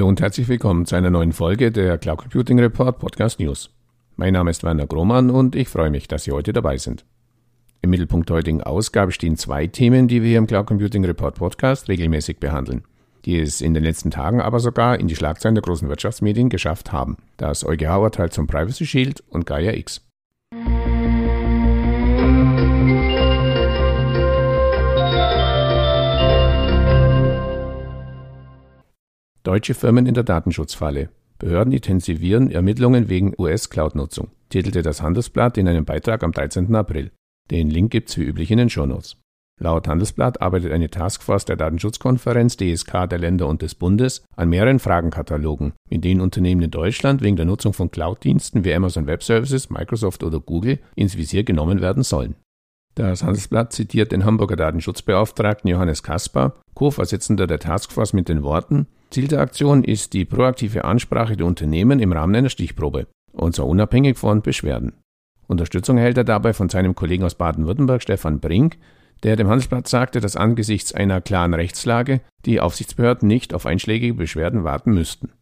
Hallo und herzlich willkommen zu einer neuen Folge der Cloud Computing Report Podcast News. Mein Name ist Werner Grohmann und ich freue mich, dass Sie heute dabei sind. Im Mittelpunkt der heutigen Ausgabe stehen zwei Themen, die wir hier im Cloud Computing Report Podcast regelmäßig behandeln, die es in den letzten Tagen aber sogar in die Schlagzeilen der großen Wirtschaftsmedien geschafft haben. Das EuGH-Urteil zum Privacy Shield und Gaia X. Deutsche Firmen in der Datenschutzfalle. Behörden intensivieren Ermittlungen wegen US-Cloud-Nutzung, titelte das Handelsblatt in einem Beitrag am 13. April. Den Link gibt's wie üblich in den Shownotes. Laut Handelsblatt arbeitet eine Taskforce der Datenschutzkonferenz DSK der Länder und des Bundes an mehreren Fragenkatalogen, in denen Unternehmen in Deutschland wegen der Nutzung von Cloud-Diensten wie Amazon Web Services, Microsoft oder Google ins Visier genommen werden sollen. Das Handelsblatt zitiert den Hamburger Datenschutzbeauftragten Johannes Kaspar, Co-Vorsitzender der Taskforce, mit den Worten: Ziel der Aktion ist die proaktive Ansprache der Unternehmen im Rahmen einer Stichprobe, und zwar unabhängig von Beschwerden. Unterstützung erhält er dabei von seinem Kollegen aus Baden-Württemberg, Stefan Brink, der dem Handelsblatt sagte, dass angesichts einer klaren Rechtslage die Aufsichtsbehörden nicht auf einschlägige Beschwerden warten müssten.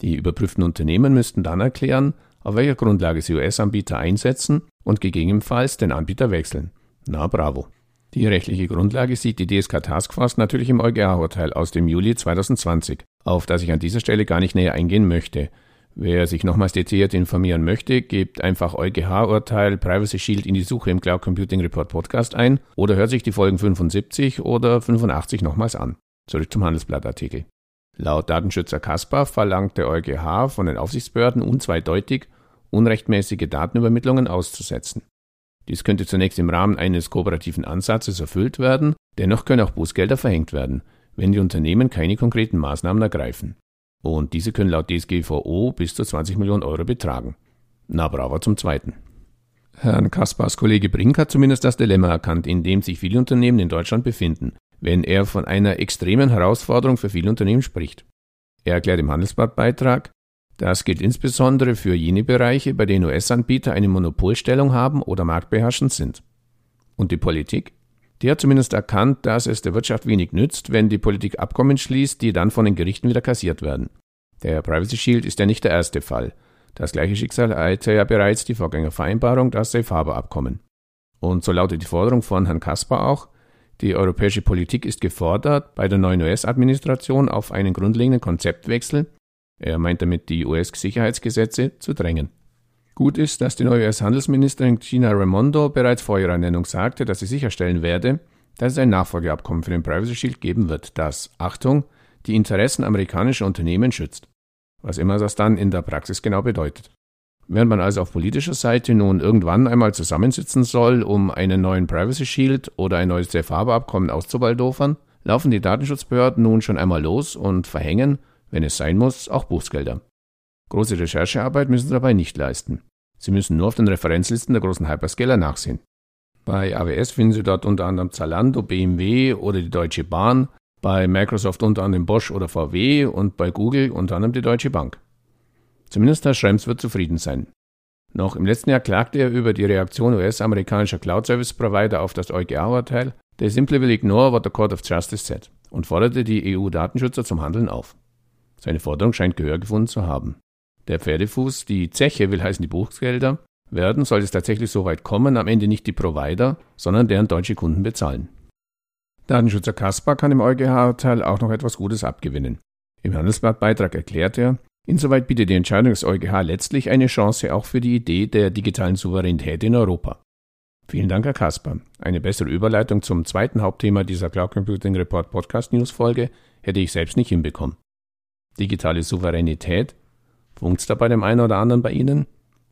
Die überprüften Unternehmen müssten dann erklären, auf welcher Grundlage sie US-Anbieter einsetzen und gegebenenfalls den Anbieter wechseln. Na bravo. Die rechtliche Grundlage sieht die DSK Taskforce natürlich im EuGH-Urteil aus dem Juli 2020, auf das ich an dieser Stelle gar nicht näher eingehen möchte. Wer sich nochmals detailliert informieren möchte, gebt einfach EuGH-Urteil Privacy Shield in die Suche im Cloud Computing Report Podcast ein oder hört sich die Folgen 75 oder 85 nochmals an. Zurück zum Handelsblattartikel. Laut Datenschützer Kaspar verlangt der EuGH von den Aufsichtsbehörden unzweideutig, unrechtmäßige Datenübermittlungen auszusetzen. Dies könnte zunächst im Rahmen eines kooperativen Ansatzes erfüllt werden, dennoch können auch Bußgelder verhängt werden, wenn die Unternehmen keine konkreten Maßnahmen ergreifen. Und diese können laut DSGVO bis zu 20 Millionen Euro betragen. Na bravo zum Zweiten. Herrn Kaspars Kollege Brink hat zumindest das Dilemma erkannt, in dem sich viele Unternehmen in Deutschland befinden, wenn er von einer extremen Herausforderung für viele Unternehmen spricht. Er erklärt im Handelsblattbeitrag, das gilt insbesondere für jene Bereiche, bei denen US-Anbieter eine Monopolstellung haben oder marktbeherrschend sind. Und die Politik? Die hat zumindest erkannt, dass es der Wirtschaft wenig nützt, wenn die Politik Abkommen schließt, die dann von den Gerichten wieder kassiert werden. Der Privacy Shield ist ja nicht der erste Fall. Das gleiche Schicksal ereilte ja bereits die Vorgängervereinbarung, das Safe Harbor Abkommen. Und so lautet die Forderung von Herrn Kaspar auch, die europäische Politik ist gefordert, bei der neuen US-Administration auf einen grundlegenden Konzeptwechsel er meint damit die US-Sicherheitsgesetze zu drängen. Gut ist, dass die neue US-Handelsministerin Gina Raimondo bereits vor ihrer Ernennung sagte, dass sie sicherstellen werde, dass es ein Nachfolgeabkommen für den Privacy Shield geben wird, das, Achtung, die Interessen amerikanischer Unternehmen schützt. Was immer das dann in der Praxis genau bedeutet. Während man also auf politischer Seite nun irgendwann einmal zusammensitzen soll, um einen neuen Privacy Shield oder ein neues Safe Harbor Abkommen auszubaldofern, laufen die Datenschutzbehörden nun schon einmal los und verhängen wenn es sein muss, auch Bußgelder. Große Recherchearbeit müssen Sie dabei nicht leisten. Sie müssen nur auf den Referenzlisten der großen Hyperscaler nachsehen. Bei AWS finden Sie dort unter anderem Zalando, BMW oder die Deutsche Bahn, bei Microsoft unter anderem Bosch oder VW und bei Google unter anderem die Deutsche Bank. Zumindest Herr Schrems wird zufrieden sein. Noch im letzten Jahr klagte er über die Reaktion US-amerikanischer Cloud-Service-Provider auf das EuGH-Urteil, they simply will ignore what the Court of Justice said, und forderte die EU-Datenschützer zum Handeln auf. Seine Forderung scheint Gehör gefunden zu haben. Der Pferdefuß, die Zeche will heißen die Buchgelder, werden, sollte es tatsächlich so weit kommen, am Ende nicht die Provider, sondern deren deutsche Kunden bezahlen. Datenschützer Kaspar kann im EuGH-Urteil auch noch etwas Gutes abgewinnen. Im Handelsblattbeitrag erklärt er, insoweit bietet die Entscheidung des EuGH letztlich eine Chance auch für die Idee der digitalen Souveränität in Europa. Vielen Dank, Herr Kaspar. Eine bessere Überleitung zum zweiten Hauptthema dieser Cloud Computing Report Podcast News Folge hätte ich selbst nicht hinbekommen. Digitale Souveränität? Funkt's da bei dem einen oder anderen bei Ihnen?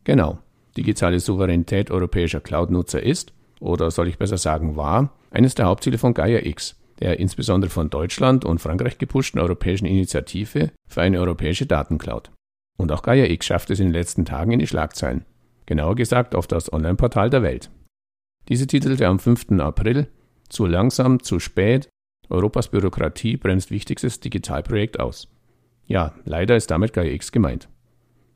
Genau. Digitale Souveränität europäischer Cloud-Nutzer ist, oder soll ich besser sagen war, eines der Hauptziele von Gaia X, der insbesondere von Deutschland und Frankreich gepushten europäischen Initiative für eine europäische Datencloud. Und auch Gaia X schafft es in den letzten Tagen in die Schlagzeilen. Genauer gesagt auf das Online-Portal der Welt. Diese titelte am 5. April Zu langsam, zu spät, Europas Bürokratie bremst wichtigstes Digitalprojekt aus. Ja, leider ist damit GaiaX gemeint.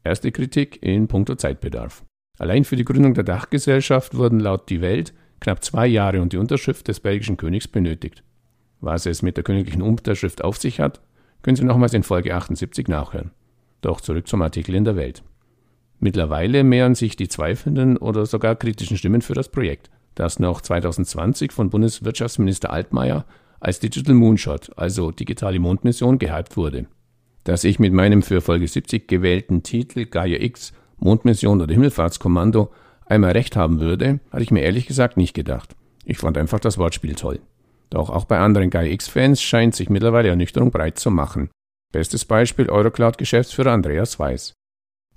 Erste Kritik in puncto Zeitbedarf. Allein für die Gründung der Dachgesellschaft wurden laut Die Welt knapp zwei Jahre und die Unterschrift des belgischen Königs benötigt. Was es mit der königlichen Unterschrift auf sich hat, können Sie nochmals in Folge 78 nachhören. Doch zurück zum Artikel in der Welt. Mittlerweile mehren sich die zweifelnden oder sogar kritischen Stimmen für das Projekt, das noch 2020 von Bundeswirtschaftsminister Altmaier als Digital Moonshot, also digitale Mondmission, gehypt wurde. Dass ich mit meinem für Folge 70 gewählten Titel Gaia X, Mondmission oder Himmelfahrtskommando einmal recht haben würde, hatte ich mir ehrlich gesagt nicht gedacht. Ich fand einfach das Wortspiel toll. Doch auch bei anderen Gaia X-Fans scheint sich mittlerweile Ernüchterung breit zu machen. Bestes Beispiel Eurocloud-Geschäftsführer Andreas Weiß.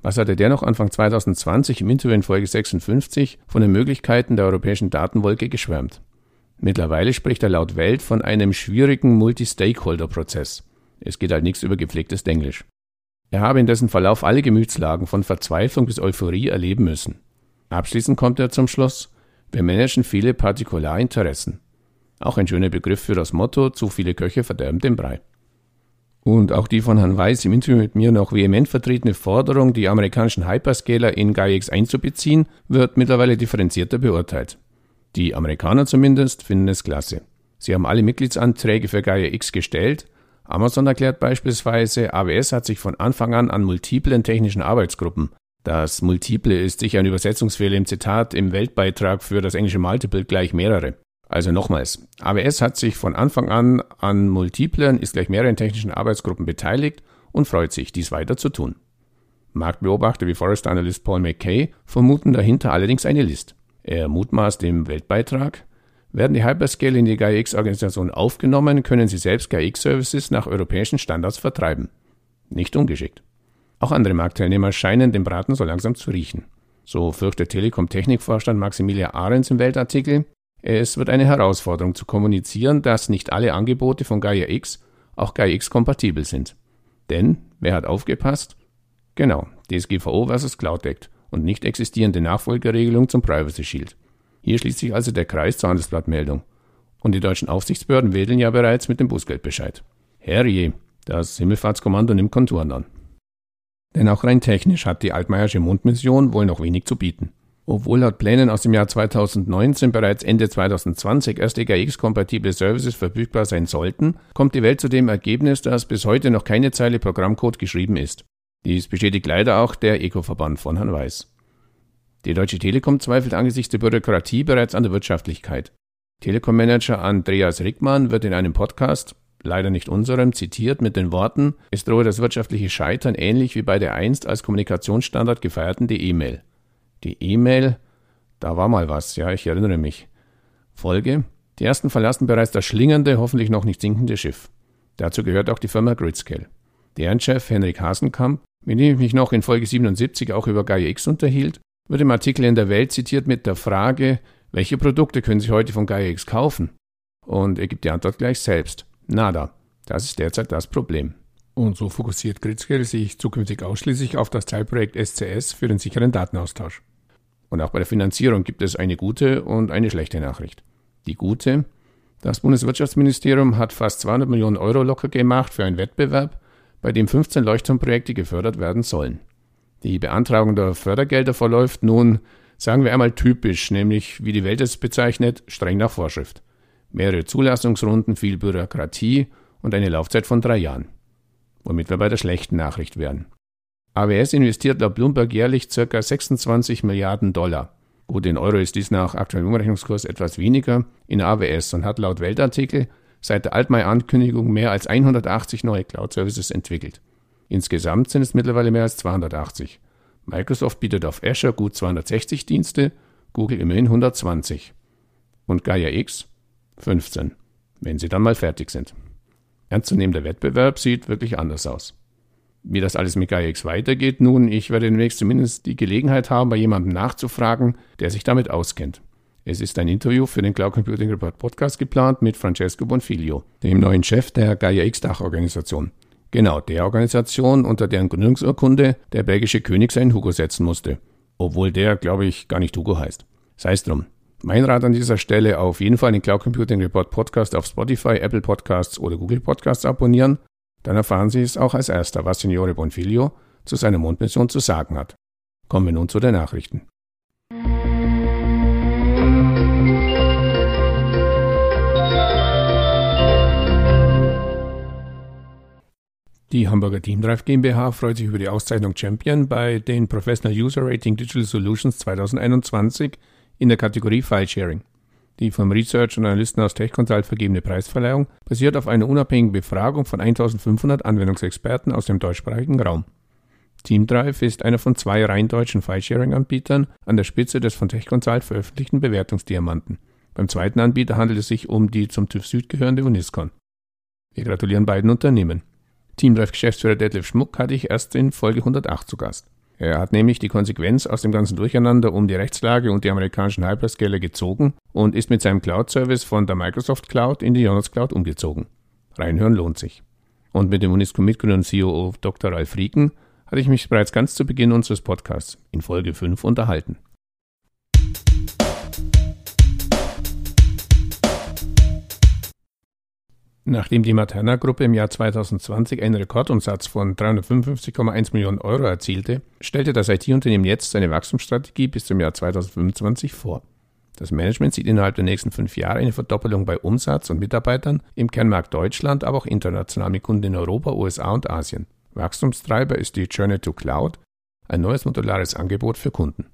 Was hatte der noch Anfang 2020 im Interview in Folge 56 von den Möglichkeiten der europäischen Datenwolke geschwärmt? Mittlerweile spricht er laut Welt von einem schwierigen Multi-Stakeholder-Prozess. Es geht halt nichts über gepflegtes Englisch. Er habe in dessen Verlauf alle Gemütslagen von Verzweiflung bis Euphorie erleben müssen. Abschließend kommt er zum Schluss, wir managen viele Partikularinteressen. Auch ein schöner Begriff für das Motto, zu viele Köche verderben den Brei. Und auch die von Herrn Weiß im Interview mit mir noch vehement vertretene Forderung, die amerikanischen Hyperscaler in GAIX einzubeziehen, wird mittlerweile differenzierter beurteilt. Die Amerikaner zumindest finden es klasse. Sie haben alle Mitgliedsanträge für GAIA-X gestellt. Amazon erklärt beispielsweise, AWS hat sich von Anfang an an multiplen technischen Arbeitsgruppen das Multiple ist sicher ein Übersetzungsfehler im Zitat im Weltbeitrag für das englische Multiple gleich mehrere. Also nochmals, AWS hat sich von Anfang an an multiplen, ist gleich mehreren technischen Arbeitsgruppen beteiligt und freut sich, dies weiter zu tun. Marktbeobachter wie Forest Analyst Paul McKay vermuten dahinter allerdings eine List. Er mutmaßt im Weltbeitrag, werden die Hyperscale in die GAIX-Organisation aufgenommen, können sie selbst GAIX-Services nach europäischen Standards vertreiben. Nicht ungeschickt. Auch andere Marktteilnehmer scheinen den Braten so langsam zu riechen. So fürchtet Telekom-Technikvorstand Maximilian Ahrens im Weltartikel, es wird eine Herausforderung zu kommunizieren, dass nicht alle Angebote von Gaia X auch Gaia X kompatibel sind. Denn, wer hat aufgepasst? Genau, DSGVO vs. Cloud Act und nicht existierende Nachfolgerregelung zum Privacy Shield. Hier schließt sich also der Kreis zur Handelsblattmeldung. Und die deutschen Aufsichtsbehörden wedeln ja bereits mit dem Bußgeldbescheid. Herrje, das Himmelfahrtskommando nimmt Konturen an. Denn auch rein technisch hat die Altmeiersche Mondmission wohl noch wenig zu bieten. Obwohl laut Plänen aus dem Jahr 2019 bereits Ende 2020 erste GAX-kompatible Services verfügbar sein sollten, kommt die Welt zu dem Ergebnis, dass bis heute noch keine Zeile Programmcode geschrieben ist. Dies bestätigt leider auch der Eco-Verband von Herrn Weiß. Die Deutsche Telekom zweifelt angesichts der Bürokratie bereits an der Wirtschaftlichkeit. Telekom-Manager Andreas Rickmann wird in einem Podcast, leider nicht unserem, zitiert mit den Worten, es drohe das wirtschaftliche Scheitern ähnlich wie bei der einst als Kommunikationsstandard gefeierten E-Mail. Die E-Mail, da war mal was, ja, ich erinnere mich. Folge, die ersten verlassen bereits das schlingernde, hoffentlich noch nicht sinkende Schiff. Dazu gehört auch die Firma Gridscale. Deren Chef Henrik Hasenkamp, mit dem ich mich noch in Folge 77 auch über Gaia X unterhielt, wird im Artikel in der Welt zitiert mit der Frage, welche Produkte können Sie heute von Gaia X kaufen? Und er gibt die Antwort gleich selbst. Nada. Das ist derzeit das Problem. Und so fokussiert Gridscale sich zukünftig ausschließlich auf das Teilprojekt SCS für den sicheren Datenaustausch. Und auch bei der Finanzierung gibt es eine gute und eine schlechte Nachricht. Die gute, das Bundeswirtschaftsministerium hat fast 200 Millionen Euro locker gemacht für einen Wettbewerb, bei dem 15 Leuchtturmprojekte gefördert werden sollen. Die Beantragung der Fördergelder verläuft nun, sagen wir einmal typisch, nämlich wie die Welt es bezeichnet, streng nach Vorschrift mehrere Zulassungsrunden, viel Bürokratie und eine Laufzeit von drei Jahren. Womit wir bei der schlechten Nachricht wären. AWS investiert laut Bloomberg jährlich ca. 26 Milliarden Dollar. Gut, in Euro ist dies nach aktuellem Umrechnungskurs etwas weniger in AWS und hat laut Weltartikel seit der Altmai-Ankündigung mehr als 180 neue Cloud-Services entwickelt. Insgesamt sind es mittlerweile mehr als 280. Microsoft bietet auf Azure gut 260 Dienste, Google immerhin 120. Und Gaia X 15, wenn sie dann mal fertig sind. Ernstzunehmender Wettbewerb sieht wirklich anders aus. Wie das alles mit GaiaX weitergeht, nun, ich werde demnächst zumindest die Gelegenheit haben, bei jemandem nachzufragen, der sich damit auskennt. Es ist ein Interview für den Cloud Computing Report Podcast geplant mit Francesco Bonfiglio, dem neuen Chef der GaiaX Dachorganisation. Genau, der Organisation, unter deren Gründungsurkunde der belgische König seinen Hugo setzen musste. Obwohl der, glaube ich, gar nicht Hugo heißt. Sei es drum. Mein Rat an dieser Stelle auf jeden Fall den Cloud Computing Report Podcast auf Spotify, Apple Podcasts oder Google Podcasts abonnieren. Dann erfahren Sie es auch als erster, was Signore Bonfiglio zu seiner Mondmission zu sagen hat. Kommen wir nun zu den Nachrichten. Die Hamburger Teamdrive GmbH freut sich über die Auszeichnung Champion bei den Professional User Rating Digital Solutions 2021 in der Kategorie File Sharing. Die vom Research und Analysten aus TechConsult vergebene Preisverleihung basiert auf einer unabhängigen Befragung von 1500 Anwendungsexperten aus dem deutschsprachigen Raum. TeamDrive ist einer von zwei rein deutschen File-Sharing-Anbietern an der Spitze des von TechConsult veröffentlichten Bewertungsdiamanten. Beim zweiten Anbieter handelt es sich um die zum TÜV Süd gehörende Uniscon. Wir gratulieren beiden Unternehmen. TeamDrive-Geschäftsführer Detlef Schmuck hatte ich erst in Folge 108 zu Gast. Er hat nämlich die Konsequenz aus dem ganzen Durcheinander um die Rechtslage und die amerikanischen Hyperscaler gezogen und ist mit seinem Cloud-Service von der Microsoft Cloud in die Jonas Cloud umgezogen. Reinhören lohnt sich. Und mit dem Unisco-Mitgründer und CEO Dr. Ralf Rieken hatte ich mich bereits ganz zu Beginn unseres Podcasts in Folge 5 unterhalten. Nachdem die Materna-Gruppe im Jahr 2020 einen Rekordumsatz von 355,1 Millionen Euro erzielte, stellte das IT-Unternehmen jetzt seine Wachstumsstrategie bis zum Jahr 2025 vor. Das Management sieht innerhalb der nächsten fünf Jahre eine Verdoppelung bei Umsatz und Mitarbeitern im Kernmarkt Deutschland, aber auch international mit Kunden in Europa, USA und Asien. Wachstumstreiber ist die Journey to Cloud, ein neues modulares Angebot für Kunden.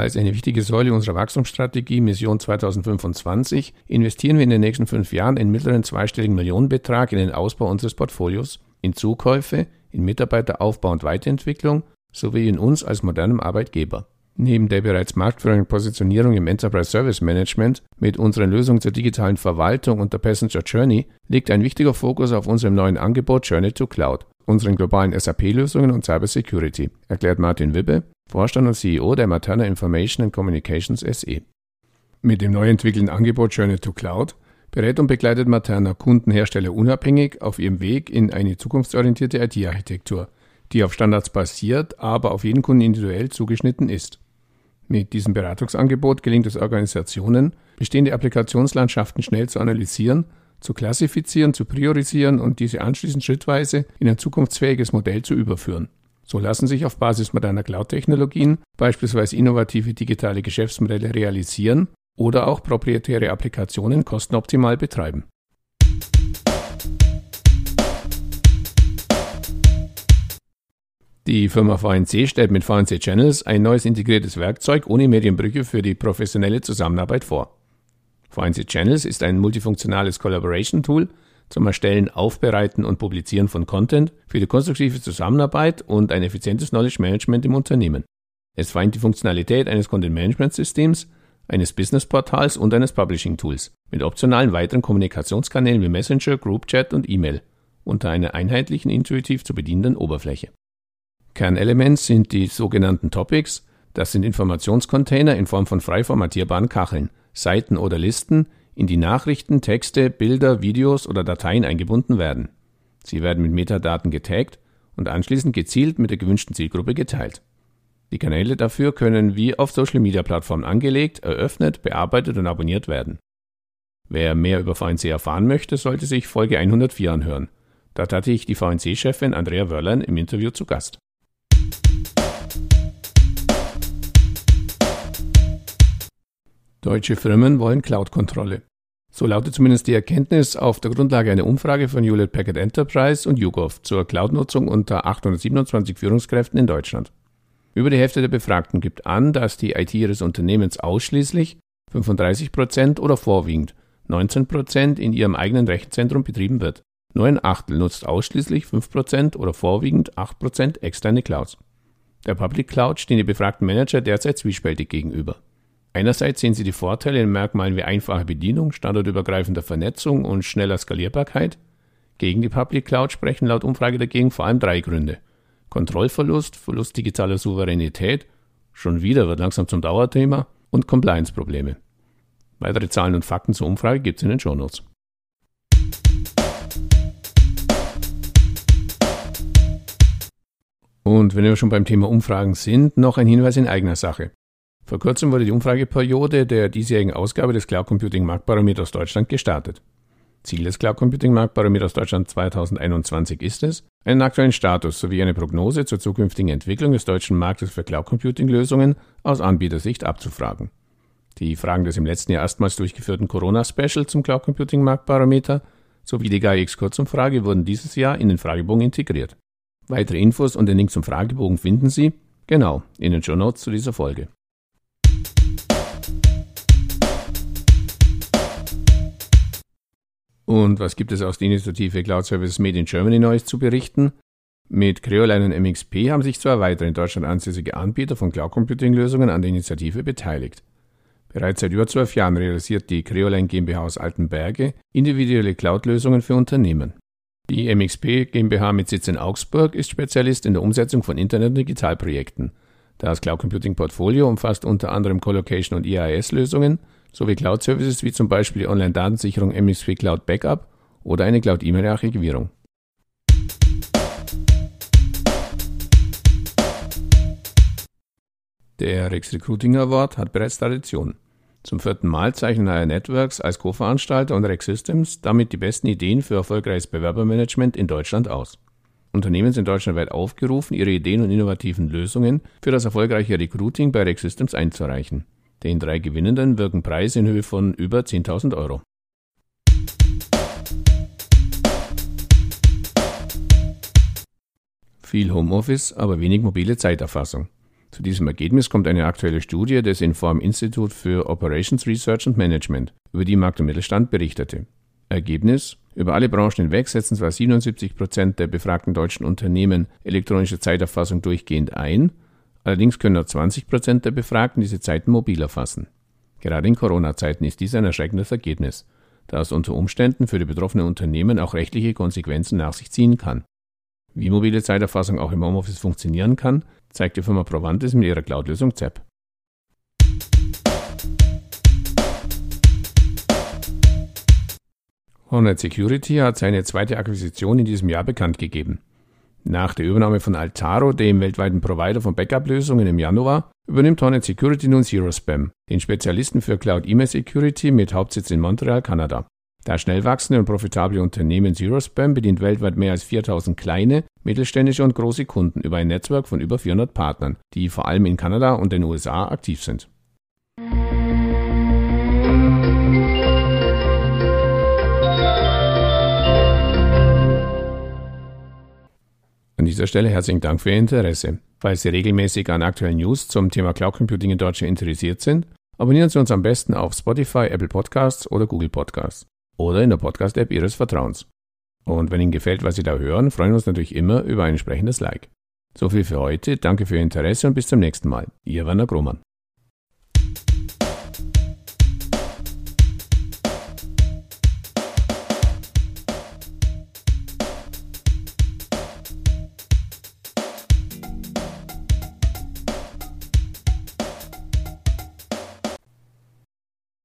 Als eine wichtige Säule unserer Wachstumsstrategie Mission 2025 investieren wir in den nächsten fünf Jahren einen mittleren zweistelligen Millionenbetrag in den Ausbau unseres Portfolios, in Zukäufe, in Mitarbeiteraufbau und Weiterentwicklung sowie in uns als modernem Arbeitgeber. Neben der bereits marktführenden Positionierung im Enterprise Service Management mit unseren Lösungen zur digitalen Verwaltung und der Passenger Journey liegt ein wichtiger Fokus auf unserem neuen Angebot Journey to Cloud, unseren globalen SAP-Lösungen und Cybersecurity, erklärt Martin Wibbe, Vorstand und CEO der Materna Information and Communications SE. Mit dem neu entwickelten Angebot Journey to Cloud berät und begleitet Materna Kundenhersteller unabhängig auf ihrem Weg in eine zukunftsorientierte IT-Architektur, die auf Standards basiert, aber auf jeden Kunden individuell zugeschnitten ist. Mit diesem Beratungsangebot gelingt es Organisationen, bestehende Applikationslandschaften schnell zu analysieren, zu klassifizieren, zu priorisieren und diese anschließend schrittweise in ein zukunftsfähiges Modell zu überführen. So lassen sich auf Basis moderner Cloud-Technologien beispielsweise innovative digitale Geschäftsmodelle realisieren oder auch proprietäre Applikationen kostenoptimal betreiben. Die Firma VNC stellt mit VNC Channels ein neues integriertes Werkzeug ohne Medienbrüche für die professionelle Zusammenarbeit vor. VNC Channels ist ein multifunktionales Collaboration Tool, zum Erstellen, Aufbereiten und Publizieren von Content für die konstruktive Zusammenarbeit und ein effizientes Knowledge Management im Unternehmen. Es vereint die Funktionalität eines Content Management Systems, eines Business Portals und eines Publishing Tools mit optionalen weiteren Kommunikationskanälen wie Messenger, Group Chat und E-Mail unter einer einheitlichen, intuitiv zu bedienenden Oberfläche. Kernelement sind die sogenannten Topics, das sind Informationscontainer in Form von frei formatierbaren Kacheln, Seiten oder Listen, in die Nachrichten, Texte, Bilder, Videos oder Dateien eingebunden werden. Sie werden mit Metadaten getaggt und anschließend gezielt mit der gewünschten Zielgruppe geteilt. Die Kanäle dafür können wie auf Social-Media-Plattformen angelegt, eröffnet, bearbeitet und abonniert werden. Wer mehr über VNC erfahren möchte, sollte sich Folge 104 anhören. Dort hatte ich die VNC-Chefin Andrea Wörlein im Interview zu Gast. Deutsche Firmen wollen Cloud-Kontrolle. So lautet zumindest die Erkenntnis auf der Grundlage einer Umfrage von Hewlett Packard Enterprise und YouGov zur Cloud-Nutzung unter 827 Führungskräften in Deutschland. Über die Hälfte der Befragten gibt an, dass die IT ihres Unternehmens ausschließlich 35% oder vorwiegend 19% in ihrem eigenen Rechenzentrum betrieben wird. Nur ein Achtel nutzt ausschließlich 5% oder vorwiegend 8% externe Clouds. Der Public Cloud stehen die befragten Manager derzeit zwiespältig gegenüber. Einerseits sehen sie die Vorteile in Merkmalen wie einfache Bedienung, standardübergreifender Vernetzung und schneller Skalierbarkeit. Gegen die Public Cloud sprechen laut Umfrage dagegen vor allem drei Gründe. Kontrollverlust, Verlust digitaler Souveränität, schon wieder wird langsam zum Dauerthema und Compliance-Probleme. Weitere Zahlen und Fakten zur Umfrage gibt es in den Shownotes. Und wenn wir schon beim Thema Umfragen sind, noch ein Hinweis in eigener Sache. Vor kurzem wurde die Umfrageperiode der diesjährigen Ausgabe des Cloud Computing Marktbarometers Deutschland gestartet. Ziel des Cloud Computing Marktbarometers Deutschland 2021 ist es, einen aktuellen Status sowie eine Prognose zur zukünftigen Entwicklung des deutschen Marktes für Cloud Computing Lösungen aus Anbietersicht abzufragen. Die Fragen des im letzten Jahr erstmals durchgeführten Corona Special zum Cloud Computing Marktbarometer sowie die GAIX Kurzumfrage wurden dieses Jahr in den Fragebogen integriert. Weitere Infos und den Link zum Fragebogen finden Sie, genau, in den Show Notes zu dieser Folge. Und was gibt es aus der Initiative Cloud Services Made in Germany Neues zu berichten? Mit Creoline und MXP haben sich zwei weitere in Deutschland ansässige Anbieter von Cloud Computing Lösungen an der Initiative beteiligt. Bereits seit über zwölf Jahren realisiert die Creoline GmbH aus Altenberge individuelle Cloud-Lösungen für Unternehmen. Die MXP GmbH mit Sitz in Augsburg ist Spezialist in der Umsetzung von Internet- und Digitalprojekten. Das Cloud Computing Portfolio umfasst unter anderem Colocation und IaaS-Lösungen sowie Cloud-Services wie zum Beispiel die Online-Datensicherung MXP Cloud Backup oder eine Cloud-E-Mail-Archivierung. Der Rex Recruiting Award hat bereits Tradition. Zum vierten Mal zeichnen IR Networks als Co-Veranstalter und Rex Systems damit die besten Ideen für erfolgreiches Bewerbermanagement in Deutschland aus. Unternehmen sind deutschlandweit aufgerufen, ihre Ideen und innovativen Lösungen für das erfolgreiche Recruiting bei Rex Systems einzureichen. Den drei Gewinnenden wirken Preise in Höhe von über 10.000 Euro. Viel Homeoffice, aber wenig mobile Zeiterfassung. Zu diesem Ergebnis kommt eine aktuelle Studie des Inform Institute für Operations Research and Management, über die Markt und Mittelstand berichtete. Ergebnis: Über alle Branchen hinweg setzen zwar 77 Prozent der befragten deutschen Unternehmen elektronische Zeiterfassung durchgehend ein, allerdings können nur 20 Prozent der Befragten diese Zeiten mobil erfassen. Gerade in Corona-Zeiten ist dies ein erschreckendes Ergebnis, da es unter Umständen für die betroffenen Unternehmen auch rechtliche Konsequenzen nach sich ziehen kann. Wie mobile Zeiterfassung auch im Homeoffice funktionieren kann, zeigt die Firma Provantis mit ihrer Cloud-Lösung ZEP. Hornet Security hat seine zweite Akquisition in diesem Jahr bekannt gegeben. Nach der Übernahme von Altaro, dem weltweiten Provider von Backup-Lösungen im Januar, übernimmt Hornet Security nun Zero Spam, den Spezialisten für Cloud E-Mail Security mit Hauptsitz in Montreal, Kanada. Das schnell wachsende und profitable Unternehmen Zero Spam bedient weltweit mehr als 4000 kleine, mittelständische und große Kunden über ein Netzwerk von über 400 Partnern, die vor allem in Kanada und den USA aktiv sind. An dieser Stelle herzlichen Dank für Ihr Interesse. Falls Sie regelmäßig an aktuellen News zum Thema Cloud Computing in Deutschland interessiert sind, abonnieren Sie uns am besten auf Spotify, Apple Podcasts oder Google Podcasts oder in der Podcast-App Ihres Vertrauens. Und wenn Ihnen gefällt, was Sie da hören, freuen wir uns natürlich immer über ein entsprechendes Like. So viel für heute, danke für Ihr Interesse und bis zum nächsten Mal. Ihr Werner Grohmann.